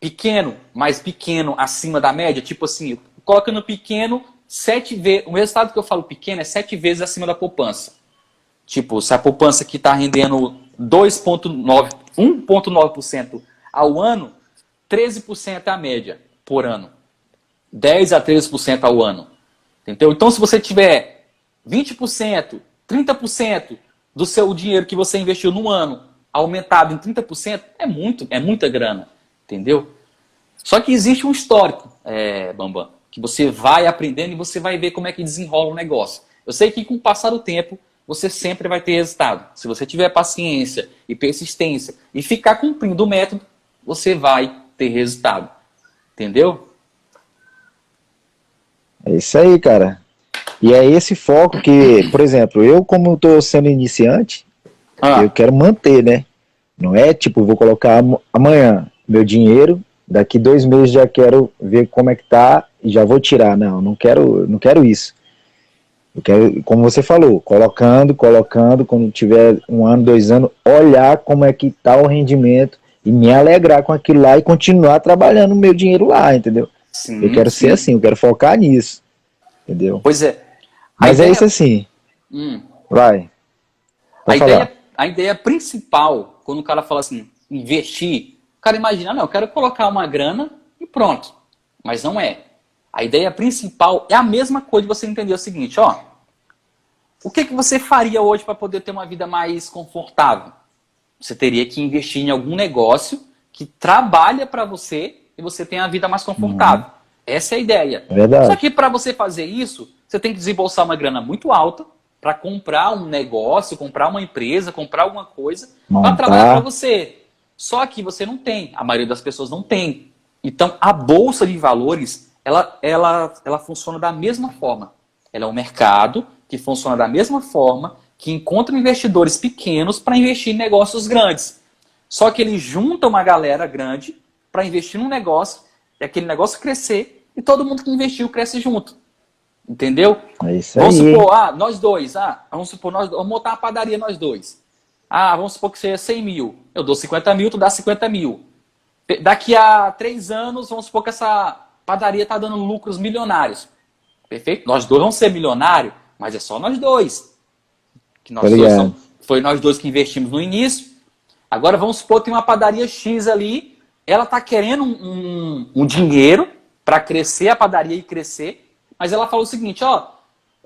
pequeno, mais pequeno acima da média, tipo assim, colocando pequeno, sete vezes. O resultado que eu falo pequeno é sete vezes acima da poupança. Tipo, se a poupança que está rendendo 2,9%, 1,9% ao ano, 13% é a média por ano. 10 a 13% ao ano. Entendeu? Então, se você tiver 20%, 30% do seu dinheiro que você investiu no ano aumentado em 30%, é muito, é muita grana. Entendeu? Só que existe um histórico, é, Bambam, que você vai aprendendo e você vai ver como é que desenrola o negócio. Eu sei que com o passar do tempo, você sempre vai ter resultado. Se você tiver paciência e persistência e ficar cumprindo o método, você vai ter resultado. Entendeu? É isso aí, cara. E é esse foco que, por exemplo, eu como estou sendo iniciante, ah. eu quero manter, né? Não é tipo, vou colocar amanhã meu dinheiro, daqui dois meses já quero ver como é que tá e já vou tirar. Não, não quero, não quero isso. Eu quero, como você falou, colocando, colocando, quando tiver um ano, dois anos, olhar como é que tá o rendimento e me alegrar com aquilo lá e continuar trabalhando o meu dinheiro lá, entendeu? Sim, eu quero sim. ser assim, eu quero focar nisso, entendeu? Pois é. Mas é ideia... é isso assim. Hum. Vai. A ideia, a ideia principal, quando o cara fala assim, investir, o cara imagina, não, eu quero colocar uma grana e pronto. Mas não é. A ideia principal é a mesma coisa de você entender o seguinte, ó. O que, que você faria hoje para poder ter uma vida mais confortável? Você teria que investir em algum negócio que trabalha para você e você tenha a vida mais confortável. Uhum. Essa é a ideia. Verdade. Só que para você fazer isso, você tem que desembolsar uma grana muito alta para comprar um negócio, comprar uma empresa, comprar alguma coisa para trabalhar para você. Só que você não tem, a maioria das pessoas não tem. Então, a bolsa de valores, ela, ela, ela funciona da mesma forma. Ela é um mercado que funciona da mesma forma que encontra investidores pequenos para investir em negócios grandes. Só que ele junta uma galera grande para investir num negócio e aquele negócio crescer e todo mundo que investiu cresce junto. Entendeu? É isso aí. Vamos supor, ah, nós dois, ah, vamos supor, nós, vamos montar uma padaria nós dois. Ah, vamos supor que seja 100 mil. Eu dou 50 mil, tu dá 50 mil. Daqui a três anos, vamos supor que essa padaria está dando lucros milionários. Perfeito? Nós dois vamos ser milionários, mas é só nós dois. Que nós dois foi nós dois que investimos no início. Agora vamos supor que tem uma padaria X ali, ela está querendo um, um, um dinheiro para crescer a padaria e crescer, mas ela falou o seguinte, ó,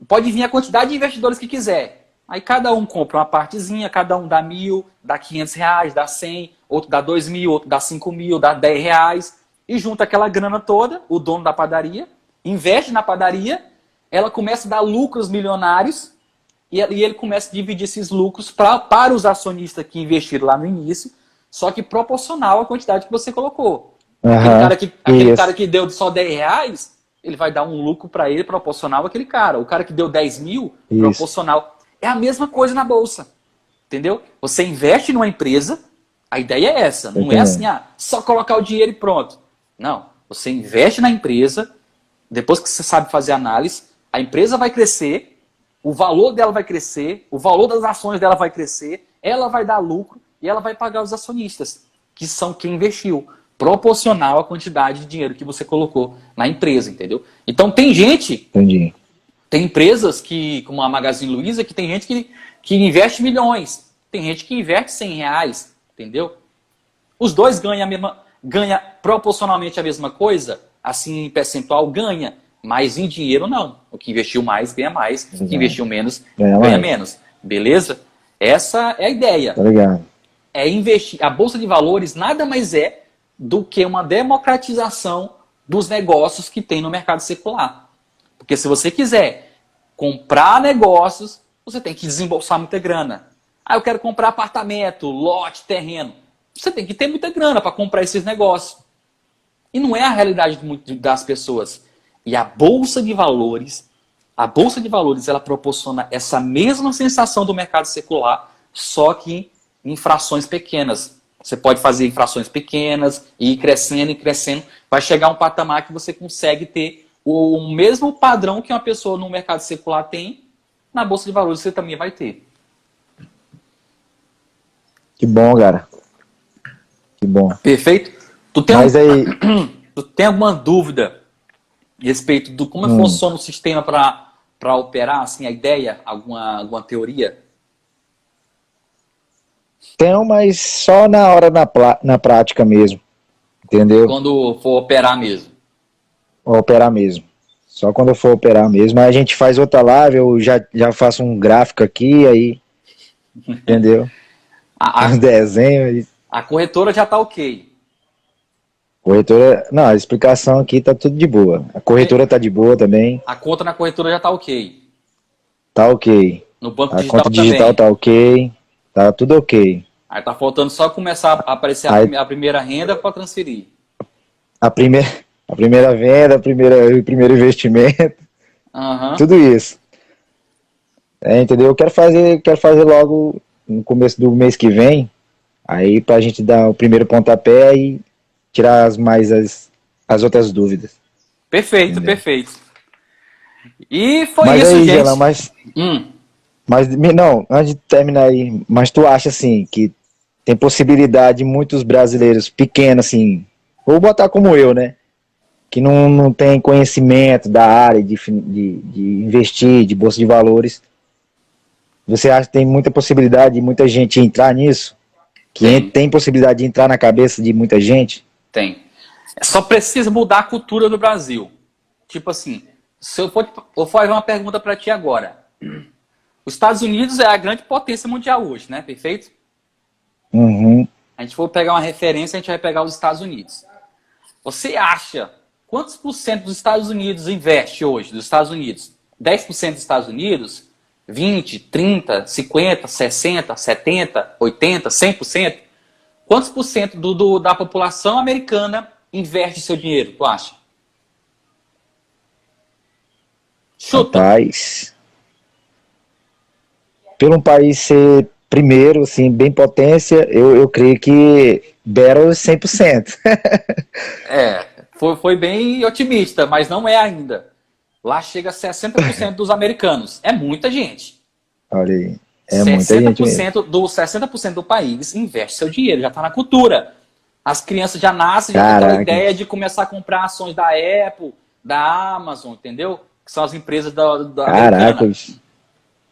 pode vir a quantidade de investidores que quiser. Aí cada um compra uma partezinha, cada um dá mil, dá 500 reais, dá 100, outro dá dois mil, outro dá cinco mil, dá 10 reais, e junta aquela grana toda, o dono da padaria, investe na padaria, ela começa a dar lucros milionários e, ele começa a dividir esses lucros pra, para os acionistas que investiram lá no início, só que proporcional à quantidade que você colocou. Uhum, aquele, cara que, aquele cara que deu só 10 reais, ele vai dar um lucro para ele proporcional àquele cara. O cara que deu 10 mil, isso. proporcional. É a mesma coisa na bolsa. Entendeu? Você investe numa empresa, a ideia é essa. Não é assim, ah, só colocar o dinheiro e pronto. Não. Você investe na empresa, depois que você sabe fazer análise, a empresa vai crescer, o valor dela vai crescer, o valor das ações dela vai crescer, ela vai dar lucro e ela vai pagar os acionistas, que são quem investiu, proporcional à quantidade de dinheiro que você colocou na empresa, entendeu? Então tem gente, Entendi. tem empresas que, como a Magazine Luiza, que tem gente que, que investe milhões, tem gente que investe 100 reais, entendeu? Os dois ganham a mesma, ganha proporcionalmente a mesma coisa, assim em percentual ganha, mas em dinheiro não. O que investiu mais ganha mais, o que investiu menos ganha, ganha menos. Beleza? Essa é a ideia. Tá ligado. É investir. A Bolsa de Valores nada mais é do que uma democratização dos negócios que tem no mercado secular. Porque se você quiser comprar negócios, você tem que desembolsar muita grana. Ah, eu quero comprar apartamento, lote, terreno. Você tem que ter muita grana para comprar esses negócios. E não é a realidade das pessoas. E a bolsa de valores, a bolsa de valores, ela proporciona essa mesma sensação do mercado secular, só que em frações pequenas. Você pode fazer infrações pequenas e ir crescendo e crescendo. Vai chegar um patamar que você consegue ter o mesmo padrão que uma pessoa no mercado secular tem, na bolsa de valores você também vai ter. Que bom, cara. Que bom. Perfeito. Tu tem, Mas aí... tu tem alguma dúvida a respeito do como hum. funciona o sistema para operar, assim, a ideia, alguma, alguma teoria? Tenho, mas só na hora na, na prática mesmo. Entendeu? Quando for operar mesmo. Operar mesmo. Só quando eu for operar mesmo. Aí a gente faz outra live, eu já, já faço um gráfico aqui, aí. Entendeu? A, a, um desenho. A corretora já está ok. Corretora. Não, a explicação aqui tá tudo de boa. A corretora está de boa também. A conta na corretora já está ok. Tá ok. No banco a digital conta digital também. tá ok. Tá tudo ok. Aí tá faltando só começar a aparecer Aí, a primeira renda para transferir. A primeira, a primeira venda, a primeira, o primeiro investimento. Uhum. Tudo isso. É, entendeu? Eu quero fazer, quero fazer logo no começo do mês que vem. Aí pra gente dar o primeiro pontapé e tirar as mais as, as outras dúvidas. Perfeito, entendeu? perfeito. E foi mas isso, aí, gente. Gela, mas hum. Mas, não, antes de terminar aí, mas tu acha assim que tem possibilidade de muitos brasileiros pequenos, assim, vou botar como eu, né? Que não, não tem conhecimento da área de, de, de investir, de bolsa de valores. Você acha que tem muita possibilidade de muita gente entrar nisso? Que tem, tem possibilidade de entrar na cabeça de muita gente? Tem. Só precisa mudar a cultura do Brasil. Tipo assim, se eu for, eu for fazer uma pergunta para ti agora. Os Estados Unidos é a grande potência mundial hoje, né? Perfeito? Uhum. A gente for pegar uma referência, a gente vai pegar os Estados Unidos. Você acha quantos por cento dos Estados Unidos investe hoje, dos Estados Unidos? 10% dos Estados Unidos? 20, 30, 50, 60, 70, 80, 100%? Quantos por cento do, do, da população americana investe seu dinheiro, tu acha? Chuta. Rapaz pelo um país ser primeiro, assim, bem potência, eu, eu creio que Battle 100%. é, foi, foi bem otimista, mas não é ainda. Lá chega a 60% dos americanos. É muita gente. Olha aí. É 60% muita gente do 60% do país investe seu dinheiro, já está na cultura. As crianças já nascem já com a ideia de começar a comprar ações da Apple, da Amazon, entendeu? Que são as empresas da, da Caraca.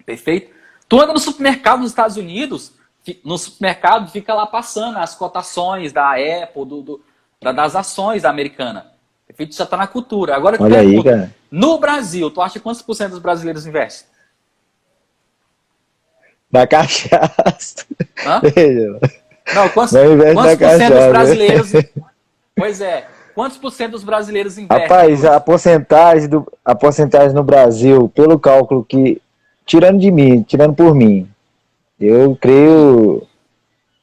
Perfeito? Tu anda no supermercado nos Estados Unidos, no supermercado fica lá passando as cotações da Apple, do, do das ações da americana. Perfeito? Já está na cultura. Agora, Olha aí, cara. No Brasil, tu acha quantos por cento dos brasileiros investem? Da cachaça. Hã? Não, quantos, quantos por cento dos brasileiros... Pois é. Quantos por cento dos brasileiros investem? Rapaz, a porcentagem, do, a porcentagem no Brasil, pelo cálculo que tirando de mim, tirando por mim, eu creio.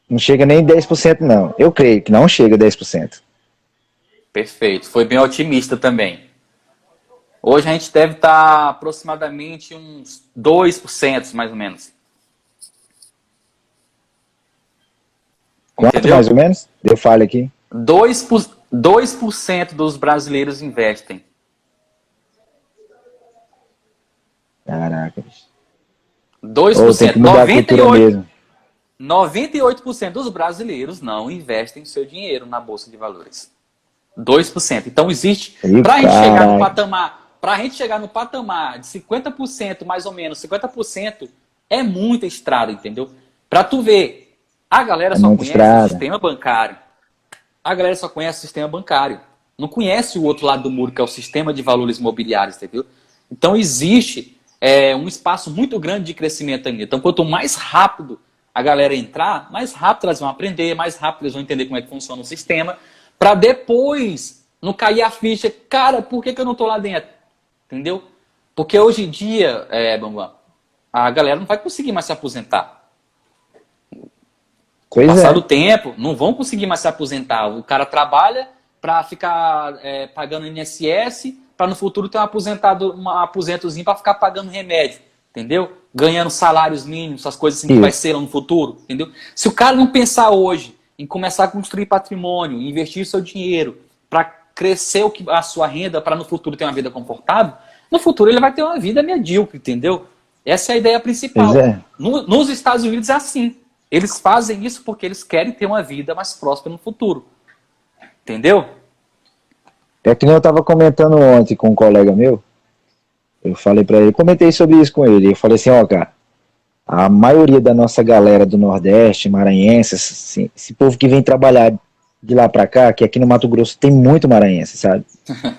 Não chega nem 10%, não. Eu creio que não chega a 10%. Perfeito. Foi bem otimista também. Hoje a gente deve estar aproximadamente uns 2%, mais ou menos. Quanto Entendeu? mais ou menos? Deu falha aqui. 2%, 2 dos brasileiros investem. Caraca. 2%. 98%, 98% dos brasileiros não investem seu dinheiro na Bolsa de Valores. 2%. Então existe. Para a gente chegar no patamar. Para a gente chegar no patamar de 50%, mais ou menos, 50% é muita estrada, entendeu? Para tu ver, a galera é só conhece estrada. o sistema bancário. A galera só conhece o sistema bancário. Não conhece o outro lado do muro, que é o sistema de valores imobiliários, entendeu? Então existe é um espaço muito grande de crescimento ainda. Então, quanto mais rápido a galera entrar, mais rápido elas vão aprender, mais rápido eles vão entender como é que funciona o sistema, para depois não cair a ficha, cara, por que, que eu não estou lá dentro? Entendeu? Porque hoje em dia, é, Bambam, a galera não vai conseguir mais se aposentar. Pois Passado é. o tempo, não vão conseguir mais se aposentar. O cara trabalha para ficar é, pagando INSS, para no futuro ter um aposentado, um aposentozinho para ficar pagando remédio, entendeu? Ganhando salários mínimos, essas coisas assim que vai ser lá no futuro, entendeu? Se o cara não pensar hoje em começar a construir patrimônio, investir seu dinheiro para crescer o que, a sua renda para no futuro ter uma vida confortável, no futuro ele vai ter uma vida medíocre, entendeu? Essa é a ideia principal. É. No, nos Estados Unidos é assim. Eles fazem isso porque eles querem ter uma vida mais próspera no futuro. Entendeu? É que eu estava comentando ontem com um colega meu. Eu falei para ele, comentei sobre isso com ele. Eu falei assim, ó, cara, a maioria da nossa galera do Nordeste, maranhense, assim, esse povo que vem trabalhar de lá para cá, que aqui no Mato Grosso tem muito maranhense, sabe?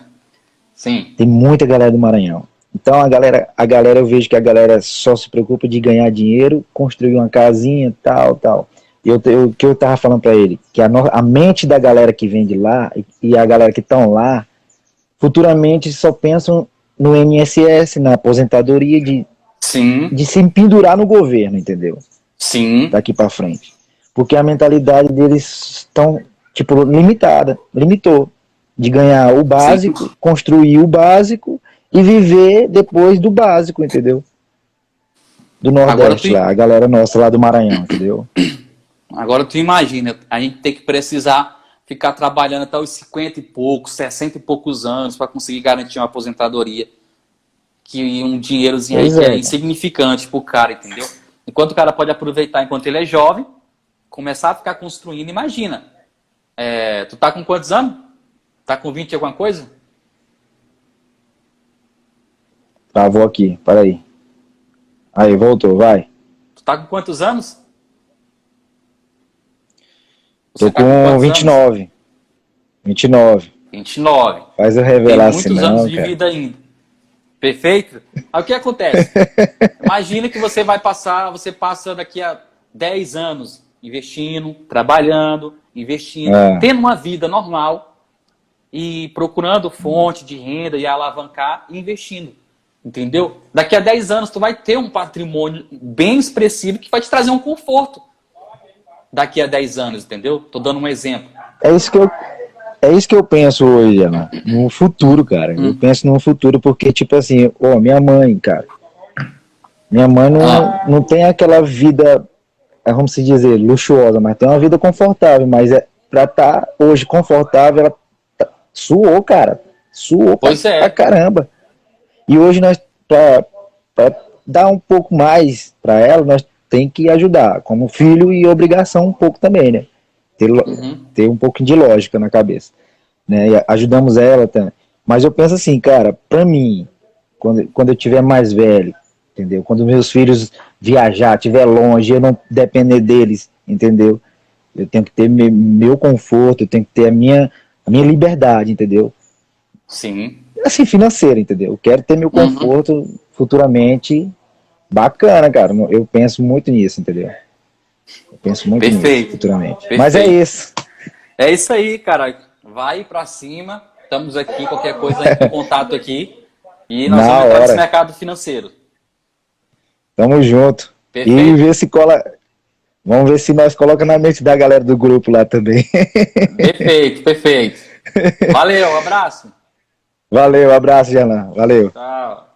Sim. Tem muita galera do Maranhão. Então a galera, a galera eu vejo que a galera só se preocupa de ganhar dinheiro, construir uma casinha, tal, tal. E eu, o que eu tava falando para ele, que a, a, mente da galera que vem de lá e, e a galera que estão lá, futuramente só pensam no INSS, na aposentadoria de, Sim. de se pendurar no governo, entendeu? Sim. Daqui para frente. Porque a mentalidade deles estão, tipo, limitada, limitou. De ganhar o básico, Sim. construir o básico e viver depois do básico, entendeu? Do Nordeste tu... lá, a galera nossa lá do Maranhão, entendeu? Agora tu imagina, a gente tem que precisar ficar trabalhando até os 50 e poucos, 60 e poucos anos para conseguir garantir uma aposentadoria. Que um dinheirozinho aí é, é insignificante pro cara, entendeu? Enquanto o cara pode aproveitar enquanto ele é jovem, começar a ficar construindo, imagina. É, tu tá com quantos anos? Tá com 20 e alguma coisa? Travou aqui, peraí. Aí, voltou, vai. Tu tá com quantos anos? Tô tá com, com 29. Anos? 29. 29. Faz eu revelar Tem muitos anos de vida ainda. Perfeito? Aí o que acontece? Imagina que você vai passar, você passa daqui a 10 anos investindo, trabalhando, investindo, é. tendo uma vida normal e procurando fonte de renda e alavancar e investindo. Entendeu? Daqui a 10 anos tu vai ter um patrimônio bem expressivo que vai te trazer um conforto daqui a 10 anos, entendeu? Tô dando um exemplo. É isso que eu, é isso que eu penso hoje, Ana, no futuro, cara. Hum. Eu penso no futuro porque, tipo assim, ó, minha mãe, cara, minha mãe não, ah. não tem aquela vida, é, vamos se dizer, luxuosa, mas tem uma vida confortável, mas é, pra estar tá hoje confortável, ela tá, suou, cara, suou pois pra, é. pra caramba. E hoje nós, pra, pra dar um pouco mais para ela, nós tem que ajudar, como filho e obrigação um pouco também, né? Ter, uhum. ter um pouco de lógica na cabeça. Né? E ajudamos ela também. Mas eu penso assim, cara, pra mim, quando, quando eu tiver mais velho, entendeu? Quando meus filhos viajar, estiver longe, eu não depender deles, entendeu? Eu tenho que ter me, meu conforto, eu tenho que ter a minha, a minha liberdade, entendeu? Sim. Assim, financeira, entendeu? Eu quero ter meu uhum. conforto uhum. futuramente bacana, cara. Eu penso muito nisso, entendeu? Eu penso muito Perfeito. nisso futuramente. Perfeito. Mas é isso. É isso aí, cara. Vai para cima. Estamos aqui, qualquer coisa, em contato aqui. E nós Na vamos entrar nesse mercado financeiro. Tamo junto. Perfeito. E ver se cola. Vamos ver se nós coloca na mente da galera do grupo lá também. Perfeito, perfeito. Valeu, um abraço. Valeu, um abraço, Janan. Valeu. Tchau.